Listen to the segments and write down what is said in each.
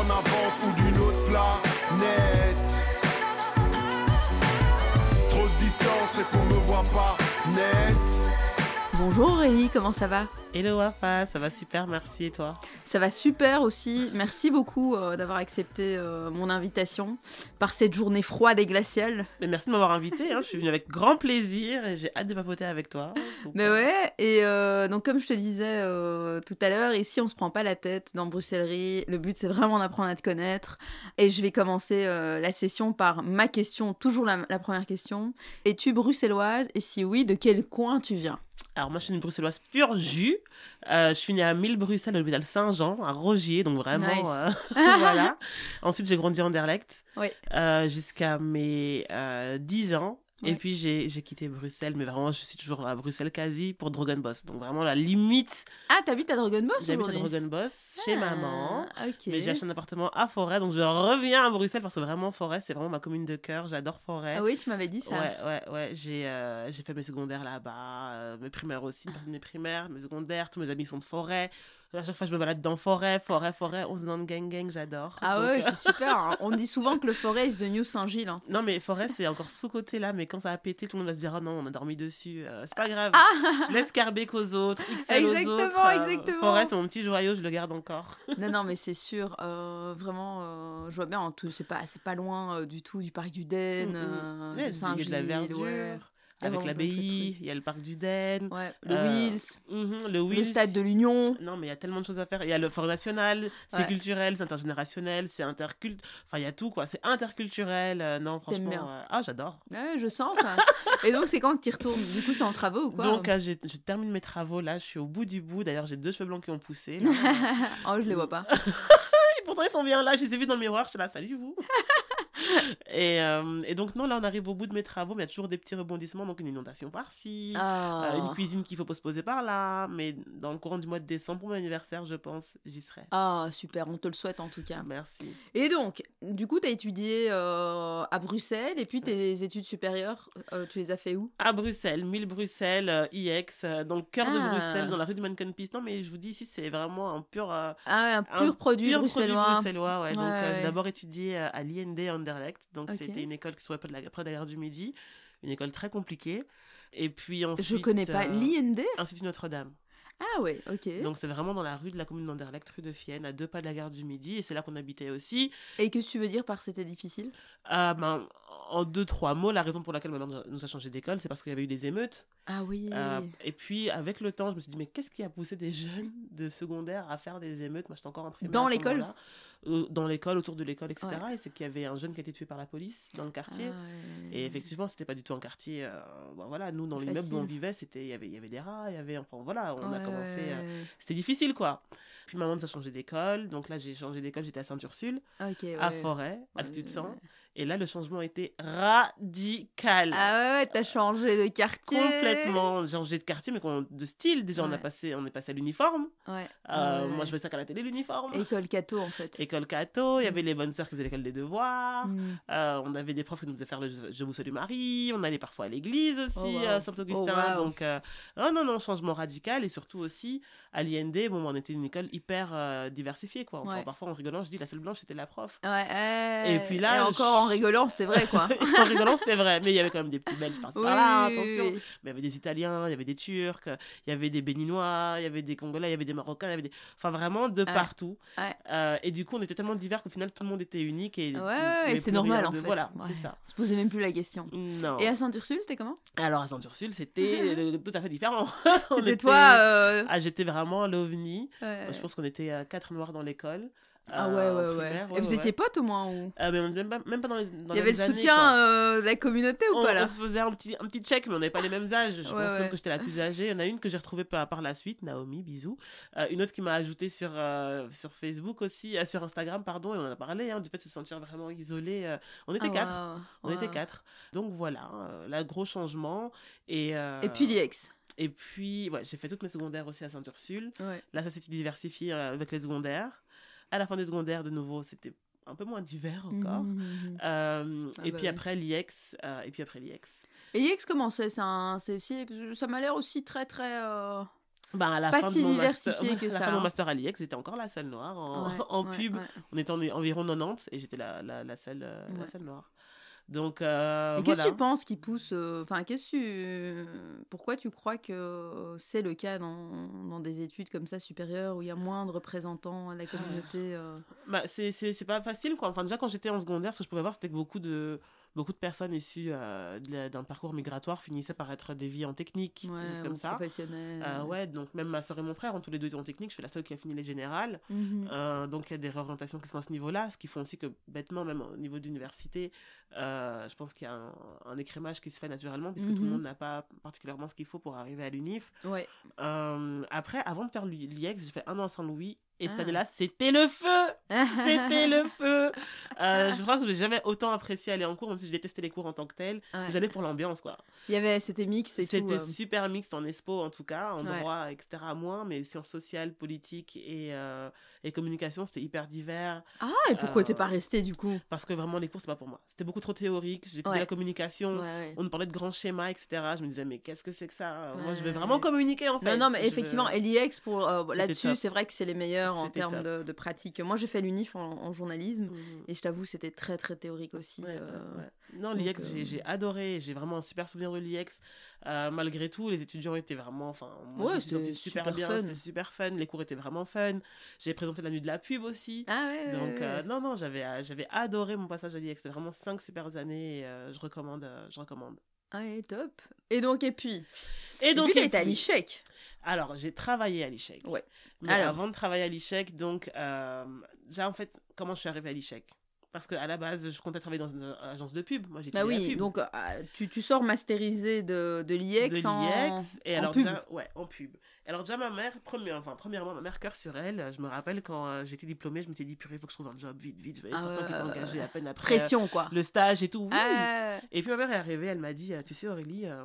en avance ou d'une autre planète. Trop de distance fait qu'on me voit pas net. Bonjour Aurélie, comment ça va Hello Wafa, ça va super, merci et toi Ça va super aussi. Merci beaucoup euh, d'avoir accepté euh, mon invitation par cette journée froide et glaciale. Mais merci de m'avoir invité, hein. je suis venue avec grand plaisir et j'ai hâte de papoter avec toi. Donc, Mais ouais, et euh, donc comme je te disais tout à l'heure, ici on se prend pas la tête dans Bruxellerie. Le but c'est vraiment d'apprendre à te connaître. Et je vais commencer la session par ma question, toujours la, la première question. Es-tu bruxelloise? Et si oui, de quel coin tu viens? Alors moi je suis une bruxelloise pure jus. Euh, je suis née à 1000 Bruxelles, à l'hôpital Saint-Jean, à Rogier, donc vraiment euh, voilà. Ensuite j'ai grandi en Anderlecht oui. euh, jusqu'à mes 10 ans. Et puis j'ai quitté Bruxelles, mais vraiment je suis toujours à Bruxelles quasi pour Boss. Donc vraiment la limite. Ah, t'habites à Boss J'habite à Boss chez ah, maman. Mais j'ai acheté un appartement à Forêt, donc je reviens à Bruxelles parce que vraiment Forêt, c'est vraiment ma commune de cœur. J'adore Forêt. Ah oui, tu m'avais dit ça. Ouais, ouais, ouais. J'ai euh, fait mes secondaires là-bas, euh, mes primaires aussi, mes primaires, mes secondaires. Tous mes amis sont de Forêt. À chaque fois, je me balade dans forêt, forêt, forêt. On se donne gang, gang, j'adore. Ah ouais, c'est super. Hein. On dit souvent que le forêt est de New Saint-Gilles. Hein. Non, mais forêt, c'est encore sous-côté là. Mais quand ça a pété, tout le monde va se dire Oh non, on a dormi dessus. Euh, c'est pas grave. Ah je laisse carber qu'aux autres, XL exactement, aux autres. Euh, exactement. Forêt, c'est mon petit joyau, je le garde encore. non, non, mais c'est sûr. Euh, vraiment, je vois bien. C'est pas, pas loin du tout du parc du Den, mm, mm. de Saint-Gilles. de la verdure. Avec l'abbaye, il y a le parc du Den. Ouais, le euh, mhm, le Wills. Le stade de l'Union. Non, mais il y a tellement de choses à faire. Il y a le Fort National, c'est culturel, c'est intergénérationnel, c'est interculte. Enfin, il y a tout, quoi. C'est interculturel. Euh, non, franchement. Euh, ah, j'adore. Ouais, je sens ça. Et donc, c'est quand que tu retournes? Du coup, c'est en travaux ou quoi? Donc, je termine mes travaux là. Je suis au bout du bout. D'ailleurs, j'ai deux cheveux blancs qui ont poussé. oh, je les vois pas. pourtant, ils sont bien là. Je les ai vus dans le miroir. Je suis là, salut vous. et, euh, et, donc, non, là, on arrive au bout de mes travaux, mais il y a toujours des petits rebondissements. Donc, une inondation par-ci, euh, une cuisine qu'il faut poser par là. Mais dans le courant du mois de décembre, pour mon anniversaire, je pense, j'y serai. Ah, super, on te le souhaite en tout cas. Merci. Et donc, du coup, tu as étudié euh, à Bruxelles, et puis tes études supérieures, tu les as fait où? À Bruxelles, 1000 Bruxelles, IX, dans le cœur de ah. Bruxelles, dans la rue du Mannequin Peace. Non, mais je vous dis, ici, c'est vraiment un pur. ah, un pur produit pur bruxellois. Produit bruxellois ouais. donc, j'ai d'abord étudié à l'IND Anderlecht. Donc, c'était une école qui se près de, la, gare du Midi, une école très compliquée. Et puis ensuite. Je connais pas euh, l'IND Institut Notre-Dame. Ah ouais, ok. Donc c'est vraiment dans la rue de la commune d'Anderlecht, rue de Fienne, à deux pas de la gare du Midi, et c'est là qu'on habitait aussi. Et qu'est-ce que tu veux dire par c'était difficile? Ah, ben, En deux, trois mots, la raison pour laquelle maintenant nous a changé d'école, c'est parce qu'il y avait eu des émeutes. Ah oui. Euh, et puis avec le temps, je me suis dit, mais qu'est-ce qui a poussé des jeunes de secondaire à faire des émeutes? Moi j'étais encore imprimée. Dans l'école euh, Dans l'école, autour de l'école, etc. Et c'est qu'il y avait un jeune qui a été tué par la police dans le quartier. Ah et effectivement, c'était pas du tout un quartier. Euh, voilà, nous, dans l'immeuble où on vivait, c'était il y avait, il y avait des rats, il y avait. Enfin voilà, on a commencé c'était difficile, quoi. Puis maman nous a changé d'école. Donc là, j'ai changé d'école, j'étais à Saint-Ursule, à Forêt, à altitude 100. Et là, le changement a été radical. Ah ouais, t'as changé de quartier. Complètement. changé de quartier, mais de style. Déjà, on, a passé, on est passé à l'uniforme. Ouais. Euh, moi, je faisais ça qu'à la télé, l'uniforme. École Cato, en fait. École Cato. Il y avait les bonnes sœurs qui faisaient l'école des devoirs. Mm. Euh, on avait des profs qui nous faisaient faire le Je vous salue Marie. On allait parfois à l'église aussi, oh, à Saint-Augustin. Oh, Donc, euh, non, non, non, changement radical. Et surtout aussi, à l'IND, bon, on était une école hyper diversifiée, quoi. Enfin, Parfois, en rigolant, je dis, la seule blanche, c'était la prof. Ouais. Et puis là. Et encore en rigolant, c'est vrai quoi. en rigolant, c'était vrai. Mais il y avait quand même des petits Belges par là, attention. Mais il y avait des Italiens, il y avait des Turcs, il y avait des Béninois, il y avait des Congolais, il y avait des Marocains, il y avait des... Enfin, vraiment de partout. Euh, et du coup, on était tellement divers qu'au final, tout le monde était unique. Et ouais, c'était normal en fait. Voilà, c'est ça. On se posait même plus la question. Non. Et à Saint-Ursule, c'était comment? Alors, à Saint-Ursule, c'était euh, tout à fait différent. c'était toi. Euh, ah, j'étais vraiment l'ovni. Je pense qu'on était quatre noirs dans l'école. Ah ouais, ouais, ouais. Et vous étiez potes au moins ou... Ah, mais même, pas, même pas dans les. Dans Il y avait le soutien euh, de la communauté ou pas là? On se faisait un petit, un petit check, mais on n'avait pas les mêmes âges. Je pense même que j'étais la plus âgée. Il y en a une que j'ai retrouvée par, par la suite, Naomi, bisous. Euh, une autre qui m'a ajouté sur, euh, sur Facebook aussi, sur Instagram, pardon, et on en a parlé hein, du fait de se sentir vraiment isolé. on était ah, quatre. On était quatre. Donc voilà, là, gros changement. Et, et puis l'IEX. Et puis, ouais, j'ai fait toutes mes secondaires aussi à Saint-Ursule. Là, ça s'est diversifié avec les secondaires. À la fin des secondaires, de nouveau, c'était un peu moins divers encore. Mmh, mmh, mmh. Euh, ah et, bah puis après, l'IEX, euh, et puis après l'IEX. Et l'IEX, comment c'est? Aussi Ça m'a l'air aussi très, très... Euh, bah, à la pas fin si de mon diversifié master, que à la ça. fin de mon hein. master à l'IEX, j'étais encore la seule noire en, Ouais, en ouais, pub. On était en- environ 90 et j'étais la, la, la, seule, euh, la seule noire. Donc, euh, Et qu'est-ce que tu penses qui pousse euh, Enfin, qu'est-ce que tu... Pourquoi tu crois que c'est le cas dans, dans des études comme ça supérieures où il y a moins de représentants de la communauté euh, Bah, c'est c'est- c'est pas facile, quoi. Enfin, déjà, quand j'étais en secondaire, ce que je pouvais voir, c'était que beaucoup de, beaucoup de personnes issues euh, d'un parcours migratoire finissaient par être déviées en technique, des ouais, choses ou comme ça. Euh, ouais, donc même ma soeur et mon frère ont tous les deux été en technique. Je suis la seule qui a fini les générales. Mhm. Euh, donc il y a des réorientations qui se font à ce niveau-là, ce qui font aussi que bêtement, même au niveau d'université, euh, je pense qu'il y a un, un écrémage qui se fait naturellement, puisque tout le Mhm. monde n'a pas particulièrement ce qu'il faut pour arriver à l'UNIF. Ouais. Après, avant de faire l'IEX, j'ai fait un an à Saint-Louis, et cette Ah. année-là, c'était le feu C'était le feu Euh, Je crois que je n'ai jamais autant apprécié aller en cours, même si je détestais les cours en tant que tel. Ouais. J'allais pour l'ambiance, quoi. Il y avait, c'était mix et. C'était euh. super mixte en expo, en tout cas, en Ouais. droit, etc. moins, mais sciences sociales, politiques et, euh, et communication, c'était hyper divers. Ah, et pourquoi Euh, t'es pas resté du coup? Parce que vraiment, les cours, c'est pas pour moi. C'était beaucoup trop théorique. J'étudiais Ouais. la communication. On nous parlait de grands schémas, etc. Je me disais, mais qu'est-ce que c'est que ça? Moi, je veux Ouais. vraiment communiquer, en fait. Non, non, mais Je effectivement, veux- et l'IEX, pour, euh, là-dessus, c'est vrai que c'est les meilleurs en termes de, de pratique. Moi, j'ai fait l'UNIF en, en journalisme, Mhm. et je t'avoue, c'était très, très théorique aussi. Ouais, euh. ouais. Non, l'IEX, euh, j'ai- adoré. J'ai vraiment un super souvenir de l'IEX. Euh, malgré tout, les étudiants étaient vraiment. Enfin, moi, Ouais, c'était super, super bien. C'était super fun. Les cours étaient vraiment fun. J'ai présenté la nuit de la pub aussi. Ah ouais, Donc, non, non, j'avais, j'avais adoré mon passage à l'IEX. C'était vraiment cinq super années et je recommande. je recommande. Ah ouais, top. Et donc, et puis Et Et donc, puis, et été à puis- l'ICHEC. alors, j'ai travaillé à l'ICHEC. Ouais. Mais Alors. avant de travailler à l'ICHEC, donc, euh, déjà, en fait, comment je suis arrivée à l'ICHEC Parce qu'à la base, je comptais travailler dans une agence de pub. Moi, j'ai Bah oui, donc ah, tu, tu sors masterisé de, de l'IEX en, et en alors pub. déjà ouais en pub alors déjà ma mère première enfin premièrement ma mère cœur sur elle je me rappelle quand euh, j'étais diplômée je m'étais dit purée faut que je trouve un job vite vite je vais Ah qui étaient ouais, engagés ouais. à peine après euh, Pression, quoi. le stage et tout oui. Ah, et puis ma mère est arrivée elle m'a dit euh, tu sais Aurélie euh,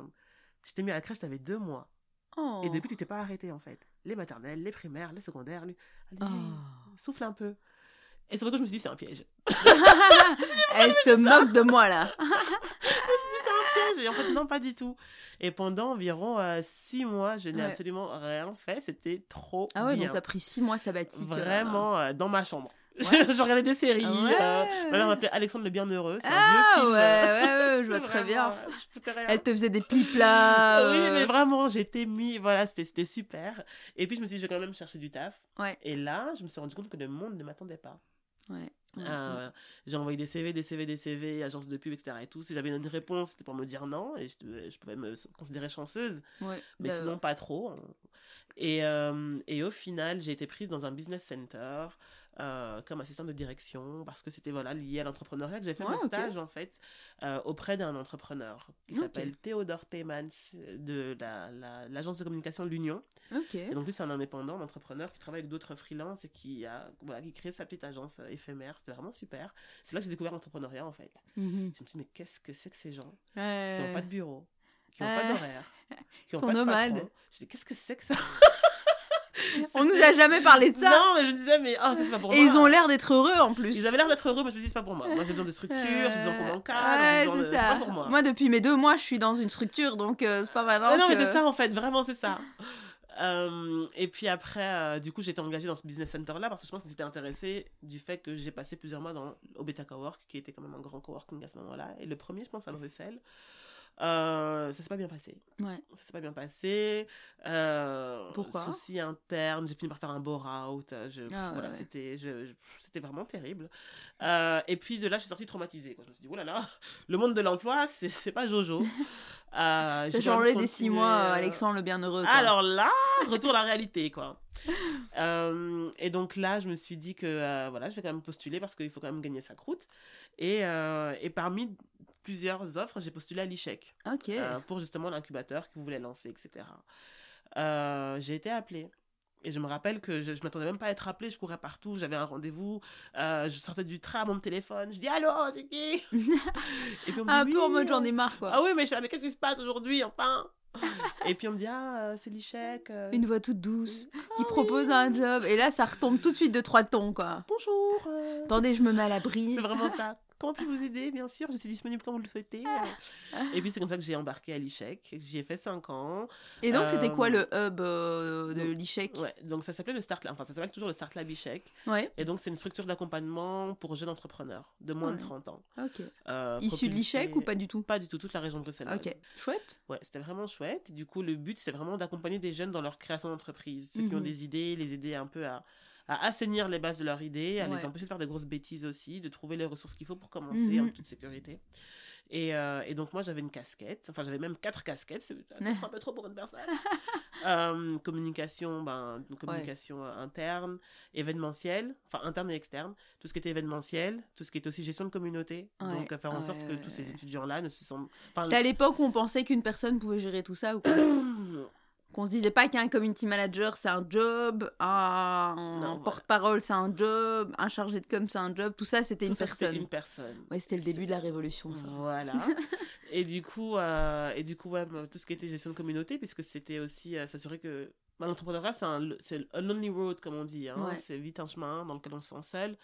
je t'ai mis à la crèche t'avais deux mois oh. et depuis tu t'es pas arrêtée en fait les maternelles les primaires les secondaires lui allez Oh. souffle un peu et sur le coup je me suis dit c'est un piège Elle se moque de moi, là. je me suis dit c'est un piège et en fait non pas du tout et pendant environ euh, six mois je n'ai Ouais. absolument rien fait c'était trop Ah ouais, bien. donc t'as pris six mois sabbatique. euh. Vraiment euh, dans ma chambre. Ouais. Je, regardais des séries. Ouais. euh, ma mère m'appelait Alexandre le Bienheureux. C'est Ah un vieux ouais, film. ouais, ouais, je vois très bien. Elle te faisait des plis plats. Oui, mais vraiment, j'étais mis. Voilà, c'était c'était super. Et puis, je me suis dit, je vais quand même chercher du taf. Ouais. Et là, je me suis rendu compte que le monde ne m'attendait pas. Ouais. Euh, J'ai envoyé des CV, des CV, des CV, agences de pub, etc. Et tout. Si j'avais une réponse, c'était pour me dire non. Et je, je pouvais me considérer chanceuse. ouais. mais Bah, sinon pas trop. Et, euh, et au final, j'ai été prise dans un business center euh, comme assistante de direction parce que c'était voilà, lié à l'entrepreneuriat que j'ai fait Ouais, mon ok. stage en fait euh, auprès d'un entrepreneur qui s'appelle Théodore Teemans de la- la- l'agence de communication de l'Union. Et donc lui, c'est un indépendant, un entrepreneur qui travaille avec d'autres freelances et qui a voilà, qui crée sa petite agence euh, éphémère. C'était vraiment super. C'est là que j'ai découvert l'entrepreneuriat en fait. Mhm. Je me suis dit, mais qu'est-ce que c'est que ces gens qui n'ont pas de bureau, qui n'ont pas d'horaire, qui n'ont sont pas de nomades. patron? Je dis, qu'est-ce que c'est que ça? On nous a jamais parlé de ça. Non, mais je me disais, mais oh, ça, c'est pas pour Et moi. ils ont l'air d'être heureux en plus. Ils avaient l'air d'être heureux, mais je me dit, c'est pas pour moi. Moi, j'ai besoin de structure, j'ai besoin qu'on m'encadre, Ouais, de... c'est ça. pas pour moi. Moi, depuis mes deux mois, je suis dans une structure, donc euh, c'est pas maintenant Ah non, mais c'est ça en fait, vraiment, c'est ça. Euh, et puis après, euh, du coup, j'ai été engagée dans ce business center-là parce que je pense que j'étais intéressée du fait que j'ai passé plusieurs mois dans au Beta Cowork, qui était quand même un grand coworking à ce moment-là. Et le premier, je pense, à Bruxelles. Euh, ça s'est pas bien passé. Ouais. Ça s'est pas bien passé. Euh, Pourquoi Soucis internes. J'ai fini par faire un bore-out. Je, Ah, voilà, ouais, ouais. c'était, je, je- c'était vraiment terrible. Euh, et puis de là, je suis sortie traumatisée. Quoi. Je me suis dit, oh là là, le monde de l'emploi, c'est, c'est pas Jojo. Euh, j'ai même des six mois, euh, Alexandre le Bienheureux. quoi. Alors là, retour à la réalité, quoi. Euh, et donc là, je me suis dit que euh, voilà, je vais quand même postuler parce qu'il faut quand même gagner sa croûte. Et, euh, et parmi plusieurs offres, j'ai postulé à l'ICHEC euh, pour justement l'incubateur qu'ils voulaient lancer, etc. Euh, j'ai été appelée. Et je me rappelle que je, je m'attendais même pas à être appelée, je courais partout, j'avais un rendez-vous, euh, je sortais du tram, mon téléphone, je dis allô, c'est qui? Et puis on me Un dit, peu en mode j'en ai marre, quoi. Ah oui, mais je suis là, mais qu'est-ce qui se passe aujourd'hui, enfin? Et puis on me dit, ah, c'est l'ICHEC. euh, Une voix toute douce Ah qui propose un job. Et là, ça retombe tout de suite de trois tons, quoi. Bonjour. euh. Attendez, je me mets à l'abri. C'est vraiment ça. Comment puis vous aider? Bien sûr, je suis disponible quand vous le souhaitez. et puis c'est comme ça que j'ai embarqué à l'ICHEC. J'y ai fait 5 ans. Et donc c'était quoi le hub de l'ICHEC Ouais, donc ça s'appelait le Start Lab. Enfin, ça s'appelle toujours le Start Lab ICHEC. Ouais. Et donc c'est une structure d'accompagnement pour jeunes entrepreneurs de moins de 30 ans. Ok. Issu de l'ICHEC ou pas du tout? Pas du tout, toute la région bruxelloise. Ok, chouette. Ouais, c'était vraiment chouette. Du coup, le but, c'est vraiment d'accompagner des jeunes dans leur création d'entreprise. Ceux qui ont des idées, les aider un peu à, à assainir les bases de leur idée, à les empêcher de faire de grosses bêtises aussi, de trouver les ressources qu'il faut pour commencer en toute sécurité. Et, euh, et, donc moi j'avais une casquette, enfin j'avais même quatre casquettes, c'est un peu trop pour une personne. euh, communication, ben, communication interne, événementielle, enfin interne et externe, tout ce qui était événementiel, tout ce qui était aussi gestion de communauté, donc à faire en sorte que tous ces étudiants-là ne se sentent... C'était à l'époque où on pensait qu'une personne pouvait gérer tout ça ou quoi qu'on se disait pas qu'un community manager c'est un job, un, porte-parole c'est un job, un chargé de com c'est un job, tout ça c'était une, personne. une personne. Ouais, c'était le début de la révolution ça. Voilà. et du coup euh, et du coup ouais, tout ce qui était gestion de communauté puisque c'était aussi euh, s'assurer que bah, l'entrepreneuriat c'est un a lonely road comme on dit hein. c'est vite un chemin dans lequel on se sent seul.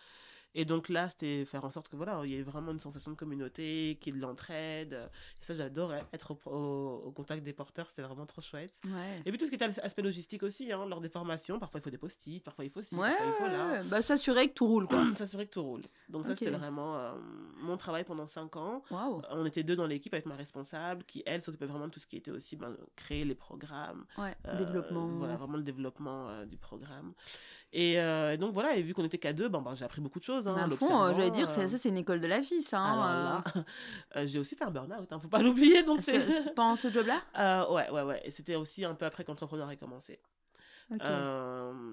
Et donc là, c'était faire en sorte que voilà, il y ait vraiment une sensation de communauté, qu'il y ait de l'entraide. Et ça, j'adorais être au, contact des porteurs, c'était vraiment trop chouette. Et puis tout ce qui était aspect logistique aussi, hein, lors des formations, parfois il faut des post-it, parfois il faut ci, parfois il faut là. Bah, s'assurer que tout roule, quoi. s'assurer que tout roule. Donc ça, c'était vraiment euh, mon travail pendant 5 ans. On était deux dans l'équipe avec ma responsable, qui, elle, s'occupait vraiment de tout ce qui était aussi ben, créer les programmes. Ouais, euh, développement. Voilà, vraiment le développement euh, du programme. Et, donc voilà, et vu qu'on était qu'à deux, ben, ben, j'ai appris beaucoup de choses choses. Hein, bah, fond, j'allais dire, ça, c'est une école de la vie, ça. Hein, euh. Euh, j'ai aussi fait un burn-out, hein, faut pas l'oublier. Donc c'est pendant ce job-là? Euh, Ouais, ouais, ouais. C'était aussi un peu après qu'entrepreneur a commencé.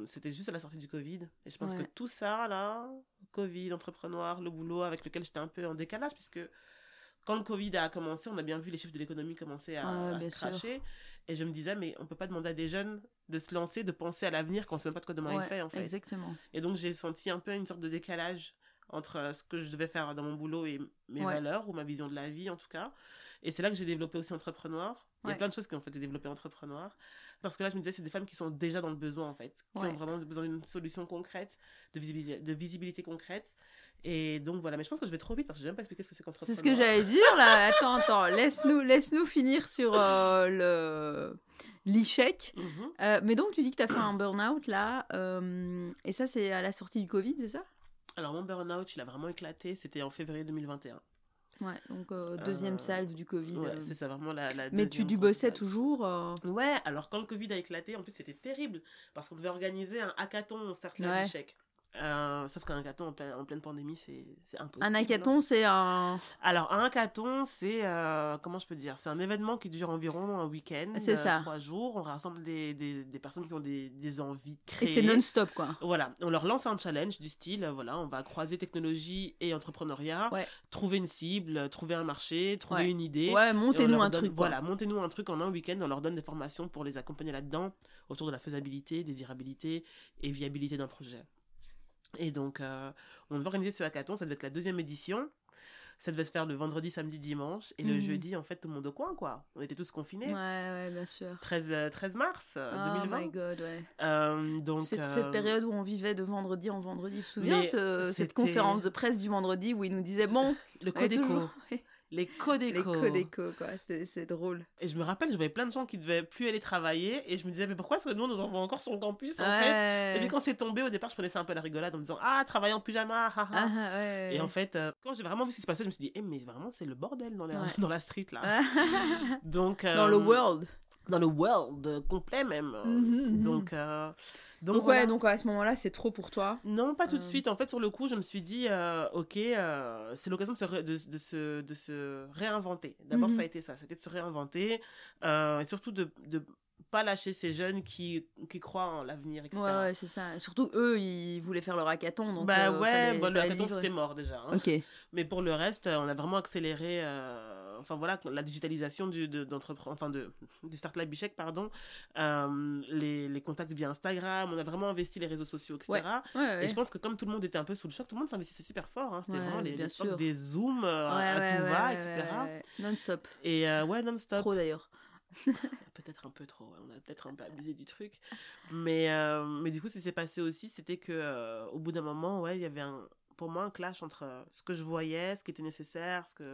c'était juste à la sortie du Covid. Et je pense que tout ça, là, Covid, entrepreneur, le boulot avec lequel j'étais un peu en décalage, puisque quand le Covid a commencé, on a bien vu les chiffres de l'économie commencer à, se cracher. Et je me disais, mais on peut pas demander à des jeunes de se lancer, de penser à l'avenir quand on sait même pas de quoi demain il fait, en fait. Exactement. Et donc, j'ai senti un peu une sorte de décalage entre euh, ce que je devais faire dans mon boulot et mes valeurs, ou ma vision de la vie, en tout cas. Et c'est là que j'ai développé aussi entrepreneur. Il y a plein de choses qui ont fait que j'ai développé entrepreneur. Parce que là, je me disais, c'est des femmes qui sont déjà dans le besoin, en fait. Qui ont vraiment besoin d'une solution concrète, de visibilité, de visibilité concrète. Et donc voilà, mais je pense que je vais trop vite parce que je n'ai même pas expliqué ce que c'est qu'entrepreneur. C'est ce que j'allais dire là. Attends, attends, laisse-nous laisse -nous finir sur euh, le l'échec. Mhm. Euh, mais donc tu dis que tu as fait un burn-out là, euh, et ça c'est à la sortie du Covid, c'est ça? Alors mon burn-out, il a vraiment éclaté, c'était en février 2021. Ouais, donc deuxième salve du Covid. Ouais, c'est ça, vraiment la, la Mais tu du bossais toujours Ouais, alors quand le Covid a éclaté, en plus c'était terrible, parce qu'on devait organiser un hackathon au Start Lab ouais. Euh, sauf qu'un hackathon en, pleine, pandémie, c'est impossible. Un hackathon, c'est un. Alors, un hackathon, c'est. Euh, comment je peux dire C'est un événement qui dure environ un week-end. C'est euh, ça. Trois jours. On rassemble des, des, des personnes qui ont des, des, envies de créer. Et c'est non-stop, quoi. Voilà. On leur lance un challenge du style voilà, on va croiser technologie et entrepreneuriat. Trouver une cible, trouver un marché, trouver une idée. Ouais, montez-nous un truc. Voilà, montez-nous un truc en un week-end. On leur donne des formations pour les accompagner là-dedans, autour de la faisabilité, désirabilité et viabilité d'un projet. Et donc, euh, on devait organiser ce hackathon, ça devait être la deuxième édition. Ça devait se faire le vendredi, samedi, dimanche. Et le mhm. jeudi, en fait, tout le monde au coin, quoi. On était tous confinés. Ouais, ouais, bien sûr. 13, 13 euh, mars 2020. Oh my god, ouais. Euh, donc, cette, cette période où on vivait de vendredi en vendredi. Tu te souviens, ce, cette conférence de presse du vendredi où il nous disait, bon... Le code écho. Les codéco. Les codéco, quoi. C'est drôle. Et je me rappelle, je voyais plein de gens qui devaient plus aller travailler. Et je me disais, mais pourquoi est-ce que nous, nous envoie encore sur le campus, en fait? Et puis quand c'est tombé, au départ, je prenais ça un peu la rigolade en me disant, ah, travailler en pyjama, ah, Et en fait, euh, quand j'ai vraiment vu ce qui se passait, je me suis dit, eh, mais vraiment, c'est le bordel dans, dans la street, là. Donc, dans le euh, world. Dans le world complet, même. Mhm, mhm. Donc... Euh, donc, ouais, donc à ce moment-là, c'est trop pour toi Non, pas tout de euh. suite. En fait, sur le coup, je me suis dit, euh, ok, c'est l'occasion de se, de, se, de se réinventer. D'abord, ça a mhm. été ça, c'était de se réinventer et surtout de, de pas lâcher ces jeunes qui, qui croient en l'avenir, etc. Ouais, ouais c'est ça. Surtout eux, ils voulaient faire leur hackathon. Donc, bah ouais, bon, le hackathon c'était mort déjà. Hein. Mais pour le reste, on a vraiment accéléré enfin voilà, la digitalisation du, de, enfin de, du Start Lab Bichec, pardon, euh, les, les, contacts via Instagram, on a vraiment investi les réseaux sociaux, etc. et je pense que comme tout le monde était un peu sous le choc, tout le monde s'investissait super fort. Hein. C'était vraiment les, des zooms euh, à tout va, etc. Non-stop. Et euh, ouais, non-stop. Trop d'ailleurs. peut-être un peu trop, on a peut-être un peu abusé du truc. Mais, mais du coup, ce qui s'est passé aussi, c'était que au bout d'un moment, ouais, il y avait un, pour moi un clash entre ce que je voyais, ce qui était nécessaire, ce que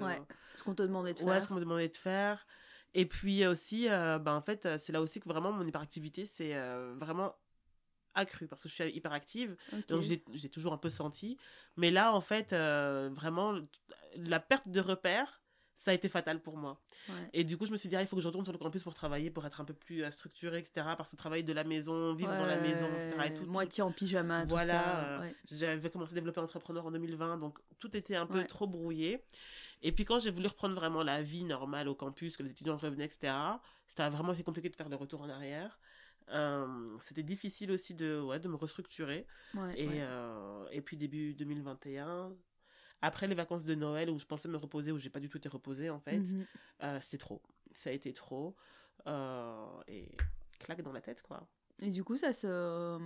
ce qu'on te demandait de faire. Ouais, ce qu'on me demandait de faire. Et puis aussi, ben, en fait, c'est là aussi que vraiment mon hyperactivité, c'est vraiment accru parce que je suis hyperactive. Donc, j'ai toujours un peu senti. Mais là, en fait, vraiment, la perte de repères, ça a été fatal pour moi. Et du coup, je me suis dit, ah, il faut que je retourne sur le campus pour travailler, pour être un peu plus euh, structuré, etc. Parce que travailler de la maison, vivre dans la maison, etc. Et tout, moitié en pyjama, voilà, tout ça. Euh, j'avais commencé à développer entrepreneur en 2020, donc tout était un peu trop brouillé. Et puis quand j'ai voulu reprendre vraiment la vie normale au campus, que les étudiants revenaient, etc., c'était vraiment fait compliqué de faire le retour en arrière. Euh, c'était difficile aussi de, ouais, de me restructurer. et, et puis début 2021, après les vacances de Noël où je pensais me reposer, où j'ai pas du tout été reposée en fait, mhm. euh, c'est trop. Ça a été trop. Euh, et claque dans la tête quoi. Et du coup, ça se. Euh,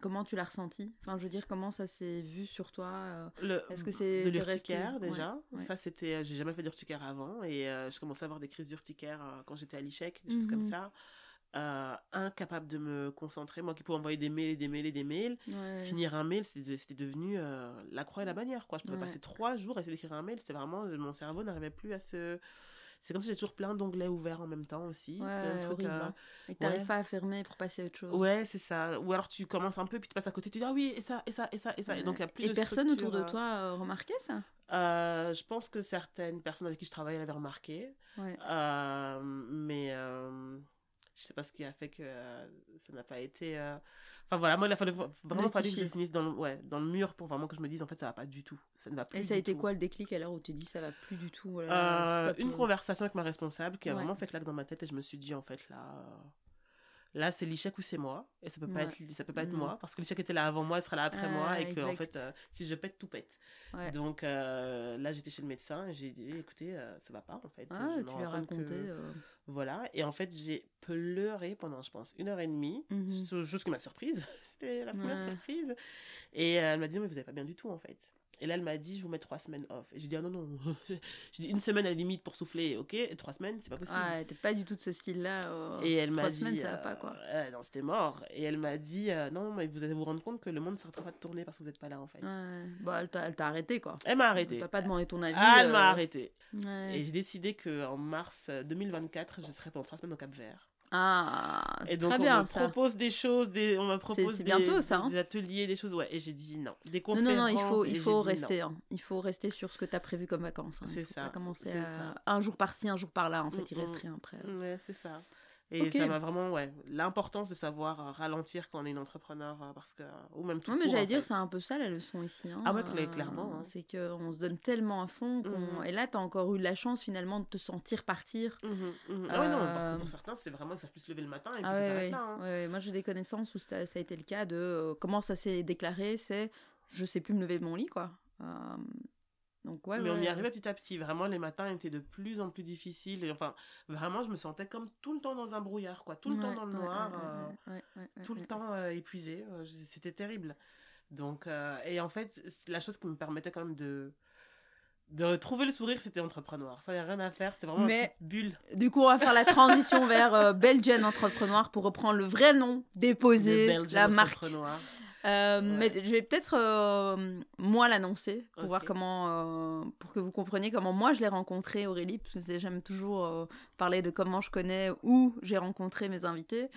comment tu l'as ressenti? Enfin, je veux dire, comment ça s'est vu sur toi Est-ce que c'est de l'urticaire déjà Ça, c'était, j'ai jamais fait d'urticaire avant et je commençais à avoir des crises d'urticaire quand j'étais à l'ICHEC, des choses comme mhm. ça. Euh, incapable de me concentrer. Moi qui pouvais envoyer des mails et des mails et des mails, finir un mail, c'était devenu euh, la croix et la bannière. Quoi. Je pouvais passer trois jours à essayer d'écrire un mail. C'était vraiment. Mon cerveau n'arrivait plus à se. C'est comme si j'ai toujours plein d'onglets ouverts en même temps aussi. Ouais, horrible. Hein. Et que t'arrives pas à fermer pour passer à autre chose. Ouais, c'est ça. Ou alors tu commences un peu, puis tu passes à côté, tu dis ah oui, et ça, et ça, et ça, et ça. Et donc il y a plus Et personne autour de toi euh, remarquait ça? je pense que certaines personnes avec qui je travaillais l'avaient remarqué. mais je sais pas ce qui a fait que euh, ça n'a pas été euh, enfin voilà moi il a fallu vraiment fallu que je finisse dans le, ouais, dans le mur pour vraiment que je me dise en fait ça va pas du tout. Ça ne va plus et ça a été quoi le déclic à l'heure où tu dis ça va plus du tout euh, une conversation avec ma responsable qui a vraiment fait claque dans ma tête et je me suis dit en fait là là c'est l'échec ou c'est moi. Et ça peut pas être ça peut pas être moi parce que l'échec était là avant moi il sera là après moi et que en fait euh, si je pète tout pète. Donc euh, là j'étais chez le médecin et j'ai dit écoutez euh, ça va pas en fait. Ah, tu lui as raconté voilà. Et en fait j'ai pleuré pendant je pense une heure et demie mmh. qui m'a surprise. C'était la première surprise. Et elle m'a dit mais vous avez pas bien du tout en fait et là, elle m'a dit, je vous mets trois semaines off. Et j'ai dit, ah non, non. j'ai dit, une semaine à la limite pour souffler, ok. Et trois semaines, c'est pas possible. Ah, t'es pas du tout de ce style-là. Euh, et elle m'a dit. semaines, ça va pas, quoi. Euh, non, c'était mort. Et elle m'a dit, euh, non, mais vous allez vous rendre compte que le monde ne s'arrêtera pas de tourner parce que vous n'êtes pas là, en fait. Ouais. Bah, elle t'a arrêté, quoi. Elle m'a arrêté. T'as pas demandé ton avis. Ah, elle m'a arrêté. Et j'ai décidé qu'en mars 2024, je serai pendant trois semaines au Cap Vert. Ah, c'est très bien ça. On me propose des choses, des, on me propose des, bientôt, ça, hein. des ateliers, des choses, ouais. Et j'ai dit non. Des conférences. Non, non, non il faut, il faut rester. Hein. Il faut rester sur ce que tu as prévu comme vacances. Hein. C'est ça. Pas commencer à... un jour par-ci, un jour par-là. En fait, il reste rien après. Ouais, c'est ça. Et ça m'a vraiment, ouais, l'importance de savoir euh, ralentir quand on est une entrepreneur, euh, parce que, ou même tout. Oui, mais j'allais dire, c'est un peu ça la leçon ici. Hein, ah ouais, clairement. Hein. C'est qu'on se donne tellement à fond, qu'on... Mmh. et là, tu as encore eu la chance finalement de te sentir partir. Mmh, mmh. Ah ouais, non, parce que pour euh, certains, c'est vraiment que ça puisse se lever le matin et puis ah ça s'arrête là. Hein. Ouais, moi, j'ai des connaissances où ça, a été le cas de comment ça s'est déclaré, c'est je sais plus me lever de mon lit, quoi. Donc, ouais, mais on y arrivait petit à petit. Vraiment, les matins étaient de plus en plus difficiles. Et enfin, vraiment, je me sentais comme tout le temps dans un brouillard, quoi. Tout le temps dans le noir, euh, tout le temps euh, épuisé. Euh, c'était terrible. Donc, et en fait, la chose qui me permettait quand même de, de trouver le sourire, c'était entrepreneur. Ça, n'y a rien à faire. C'était vraiment une petite bulle. Du coup, on va faire la transition vers Belgian Entrepreneur pour reprendre le vrai nom déposé, la marque. Euh, mais je vais peut-être euh, moi l'annoncer pour voir comment, euh, pour que vous compreniez comment moi je l'ai rencontré Aurélie, parce que j'aime toujours parler de comment je connais où j'ai rencontré mes invités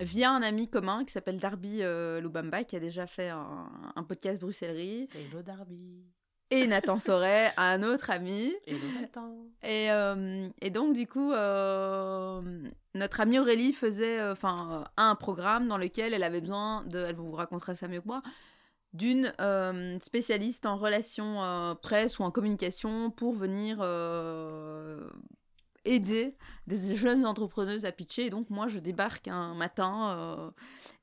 via un ami commun qui s'appelle Darby Lubamba qui a déjà fait un, un podcast Bruxellerie. Hello Darby et Nathan Soret, un autre ami. Et Nathan. Et, euh, et donc, du coup, euh, notre amie Aurélie faisait euh, un programme dans lequel elle avait besoin de, elle vous racontera ça mieux que moi, d'une spécialiste en relations presse ou en communication pour venir aider des jeunes entrepreneuses à pitcher. Et donc, moi, je débarque un matin euh,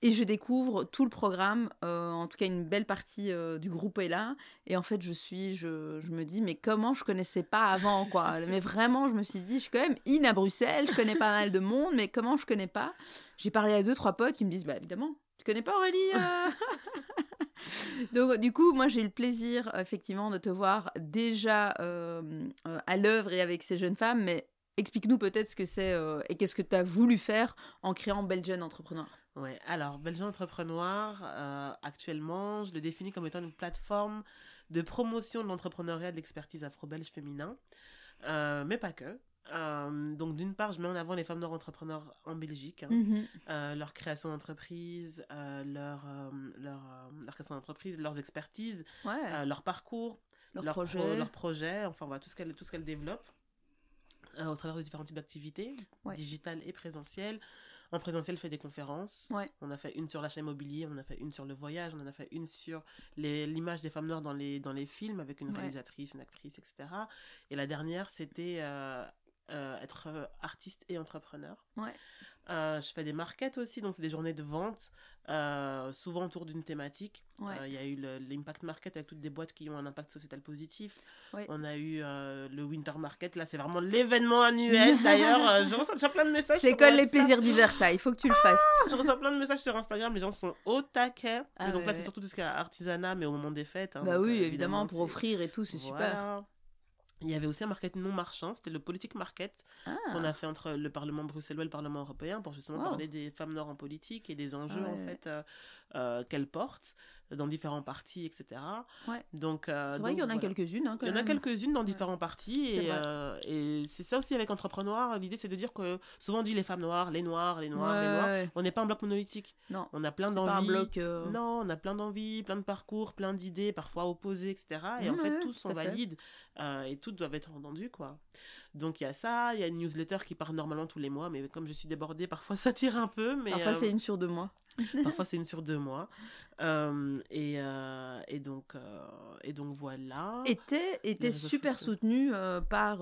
et je découvre tout le programme. Euh, en tout cas, une belle partie euh, du groupe est là. Et en fait, je suis, je, je, me dis, mais comment je connaissais pas avant, quoi. mais vraiment, je me suis dit, je suis quand même in à Bruxelles, je connais pas mal de monde, mais comment je connais pas? J'ai parlé à deux, trois potes qui me disent, bah évidemment, tu connais pas Aurélie Donc, du coup, moi, j'ai eu le plaisir, effectivement, de te voir déjà à l'œuvre et avec ces jeunes femmes, mais explique-nous peut-être ce que c'est et qu'est-ce que tu as voulu faire en créant Belgian Entrepreneur. Ouais, alors Belgian Entrepreneur, actuellement, je le définis comme étant une plateforme de promotion de l'entrepreneuriat de l'expertise afro-belge féminin, mais pas que. Euh, donc d'une part, je mets en avant les femmes noires entrepreneurs en Belgique, hein. mhm. euh, leur création d'entreprise, euh, leur, leur, leur, création d'entreprise, leurs expertises, leur parcours, leur, leur, projet. leur projet, enfin voilà, tout ce qu'elles qu'elle développent au travers de différents types d'activités, digitales et présentielles. En présentiel, fait des conférences. On a fait une sur l'achat immobilier, on a fait une sur le voyage, on en a fait une sur l'image des femmes noires dans les, dans les films avec une réalisatrice, une actrice, etc. Et la dernière, c'était euh, être euh, artiste et entrepreneur. Euh, je fais des markets aussi, donc c'est des journées de vente, souvent autour d'une thématique. Il y a eu l'Impact Market avec toutes des boîtes qui ont un impact sociétal positif. On a eu le Winter Market, là c'est vraiment l'événement annuel. D'ailleurs, je reçois déjà plein de messages. C'est comme les plaisirs divers, ça, il faut que tu le fasses. Ah, je reçois plein de messages sur Instagram, les gens sont au taquet. Ah donc là c'est surtout tout ce qui est artisanat, mais au moment des fêtes. Hein, bah oui, évidemment, pour offrir et tout, c'est super. Il y avait aussi un market non marchand, c'était le politique market ah. qu'on a fait entre le Parlement bruxellois et le Parlement européen pour justement parler des femmes noires en politique et des enjeux en fait euh, euh, qu'elles portent dans différents partis, etc. Ouais. Donc, euh, c'est vrai qu'il y en a quelques-unes. Hein, il y en a quelques-unes dans différents partis. Et, et c'est ça aussi avec Entrepreneur. L'idée, c'est de dire que souvent on dit les femmes noires, les noirs, les noirs, les noirs. On n'est pas un bloc monolithique. Non. On a plein d'envies. bloc. Non, on a plein d'envies, plein de parcours, plein d'idées, parfois opposées, etc. Et en fait, tous sont valides. et toutes doivent être entendues, quoi. Donc il y a ça, il y a une newsletter qui part normalement tous les mois, mais comme je suis débordée, parfois ça tire un peu. Mais, parfois c'est une sur deux mois. parfois c'est une sur deux mois. Euh, et, euh, et, donc, euh, et donc voilà. Et t'es super soutenu par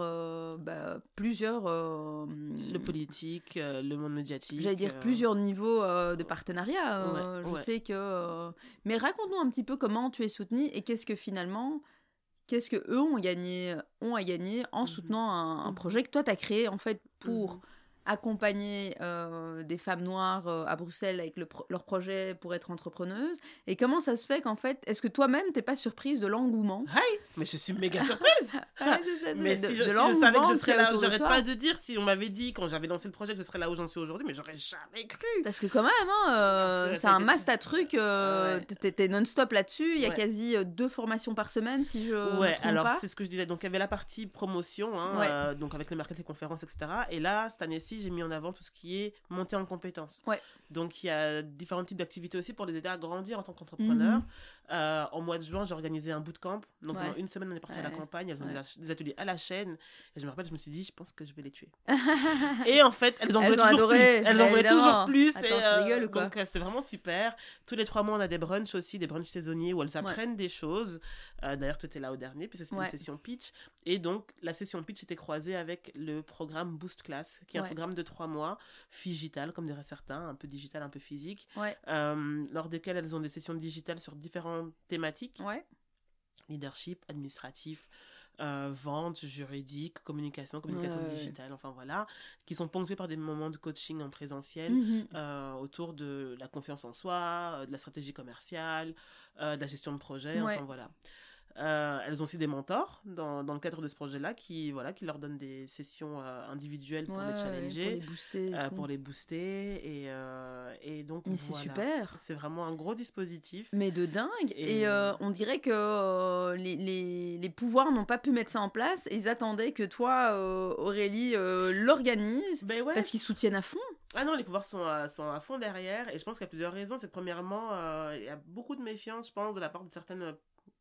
bah, plusieurs... le politique, le monde médiatique. J'allais dire plusieurs niveaux de partenariat. je sais que... Mais raconte-nous un petit peu comment tu es soutenu et qu'est-ce que finalement qu'est-ce que eux ont gagné ont à gagner en mmh soutenant un, mmh projet que toi tu as créé en fait pour mmh accompagner euh, des femmes noires euh, à Bruxelles avec leur projet pour être entrepreneuse Et comment ça se fait qu'en fait, est-ce que toi-même, t'es pas surprise de l'engouement? Hey Mais je suis méga surprise. Mais si, je, savais que je serais là, j'arrête pas de dire, si on m'avait dit quand j'avais lancé le projet que je serais là où j'en suis aujourd'hui, mais j'aurais jamais cru. Parce que quand même, hein, euh, c'est un master truc, euh, t'es non-stop là-dessus, il y a quasi deux formations par semaine, si je Ouais, alors c'est ce que je disais, donc il y avait la partie promotion, hein, donc avec le marketing, conférences, etc. Et là, cette année-ci, j'ai mis en avant tout ce qui est montée en compétences. Ouais. Donc, il y a différents types d'activités aussi pour les aider à grandir en tant qu'entrepreneur. Mhm. Euh, en mois de juin, j'ai organisé un bootcamp. Donc, pendant une semaine, on est parti à la campagne. Elles ont des, ateliers à la chaîne. Et je me rappelle, je me suis dit, je pense que je vais les tuer. et en fait, elles en voulaient toujours plus. Elles en voulaient toujours plus. et, euh, donc, euh, c'était vraiment super. Tous les trois mois, on a des brunchs aussi, des brunchs saisonniers où elles apprennent des choses. D'ailleurs, tu étais là au dernier, puisque c'était une session pitch. Et donc, la session pitch était croisée avec le programme Boost Class, qui est un programme de trois mois, digital, comme diraient certains, un peu digital, un peu physique, euh, lors desquelles elles ont des sessions digitales sur différentes thématiques. Leadership, administratif, euh, vente, juridique, communication, communication digitale, enfin voilà, qui sont ponctués par des moments de coaching en présentiel mhm. euh, autour de la confiance en soi, de la stratégie commerciale, de la gestion de projet, enfin voilà. Euh, elles ont aussi des mentors dans, dans le cadre de ce projet-là qui, voilà, qui leur donnent des sessions euh, individuelles pour les challenger, pour les booster. Et, euh, pour les booster et, et donc, Mais c'est super. C'est vraiment un gros dispositif. Mais de dingue. Et, on dirait que les, les, les pouvoirs n'ont pas pu mettre ça en place et ils attendaient que toi, Aurélie, l'organise ben parce qu'ils soutiennent à fond. Ah non, les pouvoirs sont à, sont à fond derrière et je pense qu'il y a plusieurs raisons. C'est que premièrement, il y a beaucoup de méfiance, je pense, de la part de certaines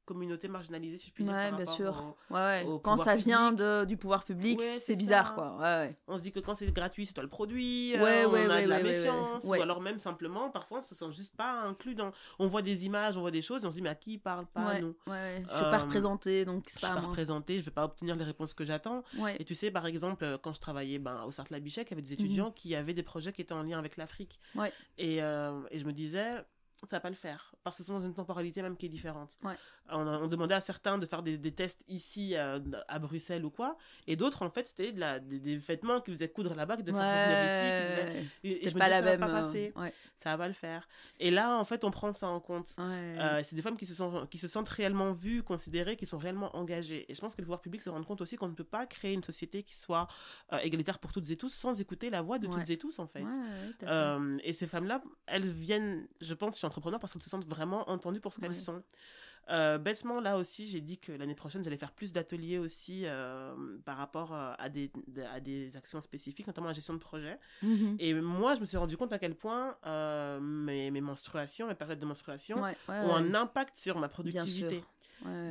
communauté marginalisée, si je puis dire. Ouais, bien sûr. ouais, quand ça vient de, du pouvoir public, c'est bizarre, quoi. Ouais, on se dit que quand c'est gratuit, c'est toi le produit. Euh, ouais, on a de la méfiance. Ou alors même simplement, parfois, on se sent juste pas inclus dans. On voit des images, on voit des choses, et on se dit, mais à qui parle pas nous Ouais, je suis pas euh, représentée, donc c'est pas. Je suis pas représentée, je vais pas obtenir les réponses que j'attends. Et tu sais, par exemple, euh, quand je travaillais ben, au Sartre Labichek, il y avait des mhm. étudiants qui avaient des projets qui étaient en lien avec l'Afrique. Ouais. Et, et je me disais ça va pas le faire. Parce que c'est dans une temporalité même qui est différente. Ouais. On, demandait à certains de faire des, des tests ici euh, à Bruxelles ou quoi. Et d'autres, en fait, c'était de la, des, des vêtements qui faisaient coudre là-bas, qui devaient faire revenir ici. qui devaient- Ouais. Et- je me pas dis, la ça va même. pas euh, passer. ouais. Ça va pas le faire. Et là, en fait, on prend ça en compte. Ouais. Euh, c'est des femmes qui se, sont, qui se sentent réellement vues, considérées, qui sont réellement engagées. Et je pense que le pouvoir public se rend compte aussi qu'on ne peut pas créer une société qui soit euh, égalitaire pour toutes et tous sans écouter la voix de toutes et tous, en fait. Et ces femmes-là, elles viennent, je pense, entrepreneurs parce qu'elles se sentent vraiment entendues pour ce qu'elles sont. Euh, bêtement, là aussi, j'ai dit que l'année prochaine, j'allais faire plus d'ateliers aussi euh, par rapport euh, à, des, à des actions spécifiques, notamment la gestion de projet. Mhm. Et moi, je me suis rendu compte à quel point euh, mes, mes menstruations, mes périodes de menstruation, Ouais, ouais, ont ouais. un impact sur ma productivité.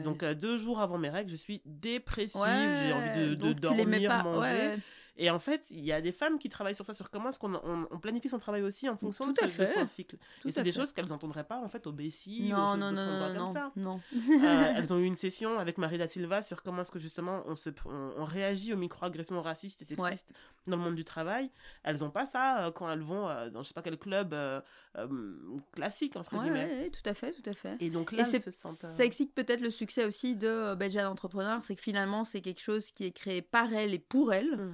Donc, deux jours avant mes règles, je suis dépressive, j'ai envie de, de dormir, manger. Et en fait, il y a des femmes qui travaillent sur ça, sur comment est-ce qu'on on, on planifie son travail aussi en fonction Tout de, à de son cycle. Tout et c'est des choses qu'elles n'entendraient pas en fait au ou Non, non, non, non, comme non, ça. non. Euh, elles ont eu une session avec Marie da Silva sur comment est-ce que justement on, se, on, on réagit aux microagressions racistes et sexistes dans le monde du travail. Elles n'ont pas ça euh, quand elles vont euh, dans je sais pas quel club classique entre Ouais, guillemets. ouais, tout à fait, tout à fait. Et donc là, c'est- elles se sentent. Ça explique peut-être le succès aussi de Belgian Entrepreneur, c'est que finalement c'est quelque chose qui est créé par elle et pour elle, mhm.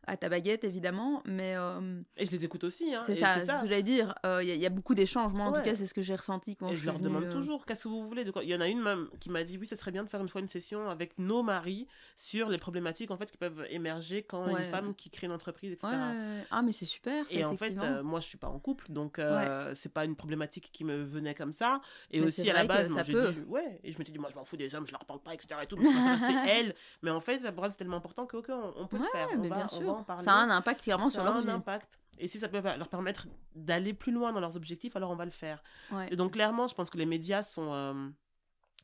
à ta baguette évidemment, mais euh, Et je les écoute aussi. Hein, c'est ça, c'est ce que j'allais dire. Euh, Il y, a- il y a beaucoup d'échanges, moi en tout cas c'est ce que j'ai ressenti quand Et je leur venue, demande euh, toujours, qu'est-ce que vous voulez de quoi? Il y en a une même qui m'a dit, oui, ça serait bien de faire une fois une session avec nos maris sur les problématiques en fait qui peuvent émerger quand Ouais. une femme qui crée une entreprise, etc. Ouais, ah mais c'est super, ça, Et en fait, euh, moi, je suis pas en couple, donc euh, c'est pas une problématique qui me venait comme ça. Et Mais aussi à la base, moi, j'ai dit, je- ouais, et je m'étais dit, moi, je m'en fous des hommes, je leur parle pas, etc. Et tout, ce m'intéresse, c'est elles. Mais en fait, ça pour c'est tellement important que, on, on peut le faire. Ouais, on mais va, bien on sûr, va en parler. ça a un impact clairement Ça sur a leur un vie. impact. Et si ça peut leur permettre d'aller plus loin dans leurs objectifs, alors on va le faire. Ouais. Et donc, clairement, je pense que les médias sont euh,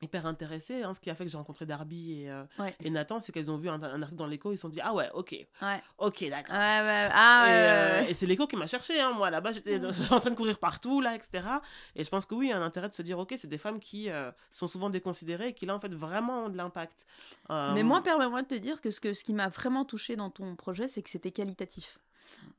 hyper intéressés. hein. Ce qui a fait que j'ai rencontré Darby et, euh, Ouais. et Nathan, c'est qu'elles ont vu un, un article dans l'écho, ils se sont dit, ah ouais, ok, Ouais. ok, d'accord. Ouais, ah ouais, et, euh, et c'est l'écho qui m'a cherché, hein. moi là-bas j'étais en train de courir partout, là, etc. Et je pense que oui, il y a un intérêt de se dire, ok, c'est des femmes qui euh, sont souvent déconsidérées et qui là en fait vraiment ont de l'impact. Mais moi, permets-moi de te dire que ce, que ce qui m'a vraiment touché dans ton projet, c'est que c'était qualitatif.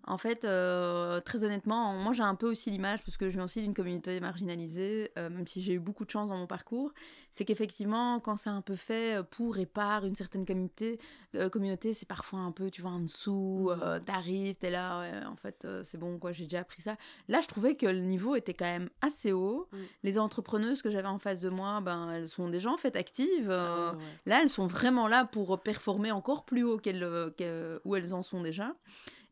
En fait, euh, très honnêtement, moi j'ai un peu aussi l'image, parce que je viens aussi d'une communauté marginalisée, euh, même si j'ai eu beaucoup de chance dans mon parcours, c'est qu'effectivement, quand c'est un peu fait pour et par une certaine communauté, euh, communauté c'est parfois un peu, tu vois, en dessous, euh, t'arrives, t'es là, ouais, en fait, euh, c'est bon, quoi, j'ai déjà appris ça. Là, je trouvais que le niveau était quand même assez haut. Mhm. Les entrepreneuses que j'avais en face de moi, ben, elles sont déjà en fait actives. euh, euh, ouais. Là, elles sont vraiment là pour performer encore plus haut qu'elles, euh, qu'elles- où elles en sont déjà.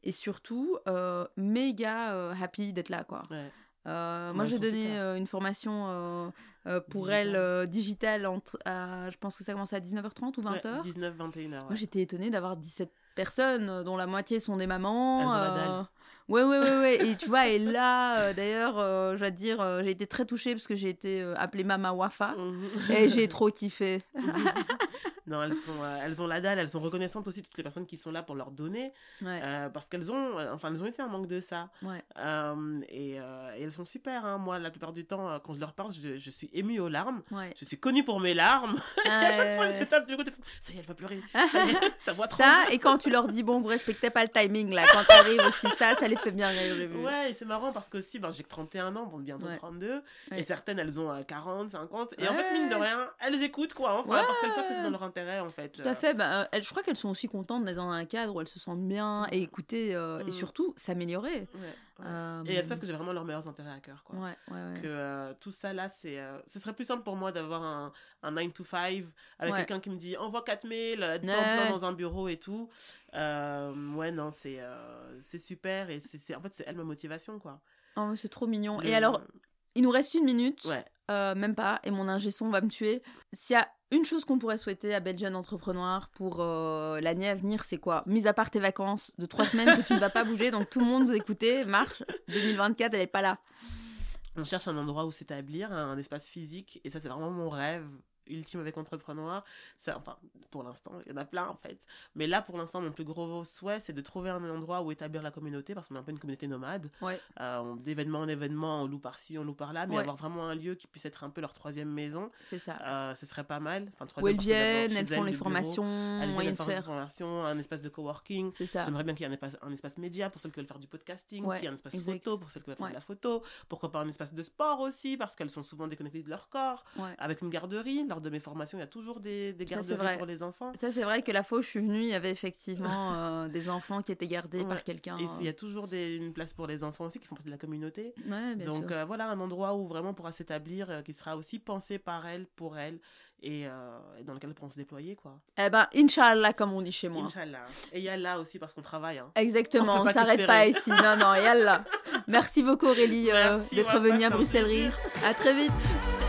Et surtout, euh, méga euh, happy d'être là, quoi. Ouais. Euh, Ouais, moi, j'ai donné super. euh, une formation euh, euh, pour Digitale. elles euh, digitale, entre, je pense que ça commence à 19h30 ou 20h. 19-21 heures. Moi, j'étais étonnée d'avoir 17 personnes, dont la moitié sont des mamans. Ouais, ouais, ouais, ouais. Et tu vois, et là, euh, d'ailleurs, euh, je dois te dire, euh, j'ai été très touchée parce que j'ai été euh, appelée Mama Wafa. Et j'ai trop kiffé. non, elles, sont, elles ont la dalle, elles sont reconnaissantes aussi, toutes les personnes qui sont là pour leur donner, Ouais, parce qu'elles ont, enfin, elles ont été un manque de ça. ouais. Et, et elles sont super, hein. moi, la plupart du temps, quand je leur parle, je, je suis émue aux larmes. ouais. Je suis connue pour mes larmes. Et à chaque fois, elles se tapent du côté. Ça y est, elle va pleurer. Ça y est, ça voit trop. Ça, et quand tu leur dis, bon, vous respectez pas le timing, là, quand t'arrives aussi, ça, ça les fait bien rire, j'ai vu. Ouais, et c'est marrant parce que aussi, ben, j'ai que 31 ans, bon, bientôt Ouais. 32, Ouais. et certaines, elles ont euh, 40, 50, et en fait, mine de rien, elles écoutent, quoi, enfin, parce qu'elles savent que c'est dans leur intérêt, en fait. Tout à fait. Bah, euh, elles- je crois qu'elles sont aussi contentes d'être dans un cadre où elles se sentent bien et écouter euh, Mm. et surtout s'améliorer. Ouais. Euh, Et elles savent que j'ai vraiment leurs meilleurs intérêts à cœur, quoi. Ouais, ouais, ouais. Que euh, tout ça, là, c'est... euh, ce serait plus simple pour moi d'avoir un, un 9 to 5 avec quelqu'un qui me dit envoie 4 mails, euh, plein dans un bureau et tout. Euh, ouais, non, c'est euh, c'est super, et c'est en fait, c'est elle ma motivation, quoi. Oh, c'est trop mignon. Le- Et alors, il nous reste une minute. Ouais. Euh, même pas, et mon ingé son va me tuer. S'il y a une chose qu'on pourrait souhaiter à Belgian Entrepreneur pour euh, l'année à venir, c'est quoi? Mis à part tes vacances de trois semaines que tu ne vas pas bouger, donc tout le monde vous écoutez, marche. 2024, elle est pas là. On cherche un endroit où s'établir, un, un espace physique, et ça, c'est vraiment mon rêve. Ultime avec Entrepreneur. Enfin, pour l'instant, il y en a plein en fait. Mais là, pour l'instant, mon plus gros souhait, c'est de trouver un endroit où établir la communauté, parce qu'on est un peu une communauté nomade. Ouais. Euh, d'événement en événement, on loue par-ci, on loue par-là, mais avoir vraiment un lieu qui puisse être un peu leur troisième maison. C'est ça. Euh, ce serait pas mal. Enfin, où elles viennent, elles font les formations, elles viennent faire formations, un espace de coworking. C'est ça. J'aimerais bien qu'il y ait un espace, un espace média pour celles qui veulent faire du podcasting, qu'il y ait un espace photo pour celles qui veulent faire de la photo. Pourquoi pas un espace de sport aussi, parce qu'elles sont souvent déconnectées de leur corps. Avec une garderie. Lors de mes formations, il y a toujours des, des garderies pour les enfants. Ça, c'est vrai que la fois où je suis venue, il y avait effectivement euh, des enfants qui étaient gardés par quelqu'un. Et il y a toujours des, une place pour les enfants aussi qui font partie de la communauté. Ouais, bien Donc euh, voilà, un endroit où vraiment pourra s'établir, euh, qui sera aussi pensé par elle, pour elle, et, dans lequel elles pourront se déployer. Quoi. Eh ben, Inch'Allah, comme on dit chez moi. Inch'Allah. Et Yallah aussi, parce qu'on travaille. Hein. Exactement, on ne s'arrête pas ici. Non, non, Yallah. Merci beaucoup Aurélie d'être venue à Bruxelles Rire. À très vite.